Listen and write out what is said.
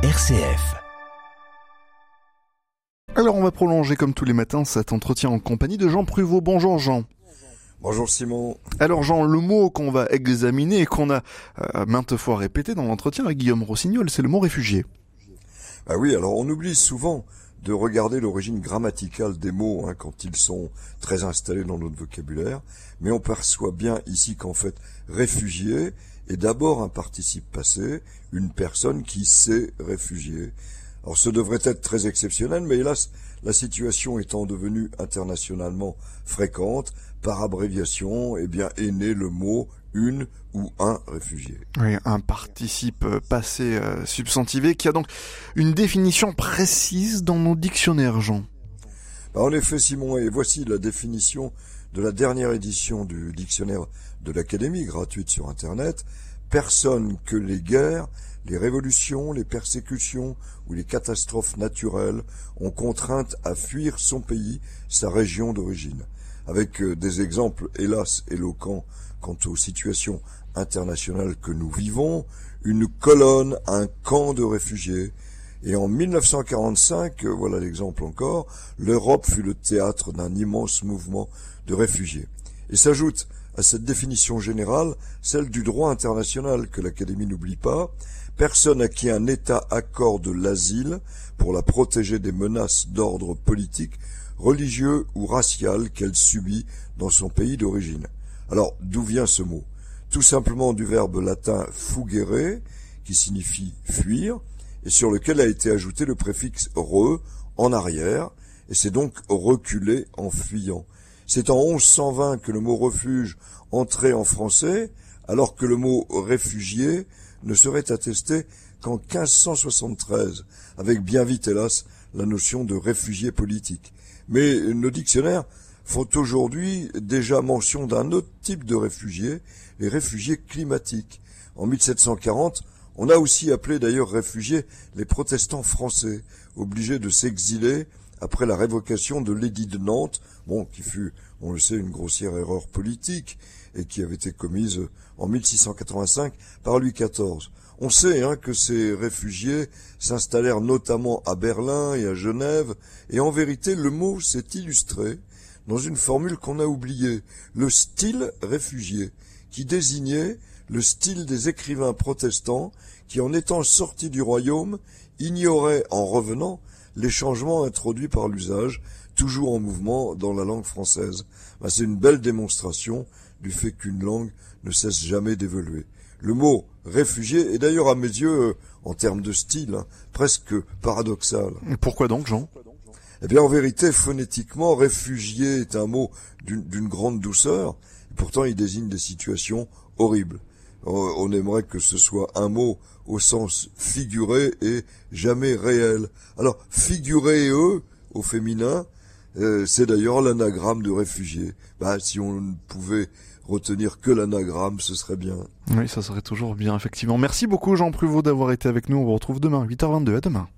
RCF. Alors on va prolonger comme tous les matins cet entretien en compagnie de Jean Pruvot. Bonjour Jean. Bonjour Simon. Alors Jean, le mot qu'on va examiner et qu'on a euh, maintes fois répété dans l'entretien avec Guillaume Rossignol, c'est le mot réfugié. Bah oui, alors on oublie souvent de regarder l'origine grammaticale des mots hein, quand ils sont très installés dans notre vocabulaire, mais on perçoit bien ici qu'en fait réfugié est d'abord un participe passé, une personne qui s'est réfugiée. Alors ce devrait être très exceptionnel, mais hélas, la situation étant devenue internationalement fréquente, par abréviation, eh bien, est né le mot une ou un réfugié. Oui, un participe passé euh, substantivé qui a donc une définition précise dans nos dictionnaires, Jean. Bah, en effet, Simon, et voici la définition de la dernière édition du dictionnaire de l'Académie, gratuite sur Internet. Personne que les guerres, les révolutions, les persécutions ou les catastrophes naturelles ont contrainte à fuir son pays, sa région d'origine, avec euh, des exemples hélas éloquents quant aux situations internationales que nous vivons, une colonne, un camp de réfugiés, et en 1945, euh, voilà l'exemple encore, l'Europe fut le théâtre d'un immense mouvement de réfugiés. Et s'ajoute à cette définition générale celle du droit international que l'Académie n'oublie pas, personne à qui un État accorde l'asile pour la protéger des menaces d'ordre politique, religieux ou racial qu'elle subit dans son pays d'origine. Alors, d'où vient ce mot? Tout simplement du verbe latin fugere, qui signifie fuir, et sur lequel a été ajouté le préfixe re, en arrière, et c'est donc reculer en fuyant. C'est en 1120 que le mot refuge entrait en français, alors que le mot réfugié ne serait attesté qu'en 1573, avec bien vite, hélas, la notion de réfugié politique. Mais nos dictionnaires font aujourd'hui déjà mention d'un autre type de réfugiés, les réfugiés climatiques. En 1740, on a aussi appelé d'ailleurs réfugiés les protestants français, obligés de s'exiler après la révocation de l'édit de Nantes, bon, qui fut, on le sait, une grossière erreur politique, et qui avait été commise en 1685 par Louis XIV. On sait hein, que ces réfugiés s'installèrent notamment à Berlin et à Genève, et en vérité le mot s'est illustré dans une formule qu'on a oubliée, le style réfugié, qui désignait le style des écrivains protestants qui, en étant sortis du royaume, ignoraient, en revenant, les changements introduits par l'usage, toujours en mouvement dans la langue française. Ben, c'est une belle démonstration du fait qu'une langue ne cesse jamais d'évoluer. Le mot réfugié est d'ailleurs à mes yeux, en termes de style, hein, presque paradoxal. Et pourquoi donc, Jean? Eh bien, en vérité, phonétiquement, réfugié est un mot d'une grande douceur, et pourtant il désigne des situations horribles. On aimerait que ce soit un mot au sens figuré et jamais réel. Alors, figuré eux, au féminin, euh, c'est d'ailleurs l'anagramme de réfugié. Bah, si on pouvait retenir que l'anagramme, ce serait bien. Oui, ça serait toujours bien, effectivement. Merci beaucoup, Jean Pruvot, d'avoir été avec nous. On vous retrouve demain, 8h22. À demain.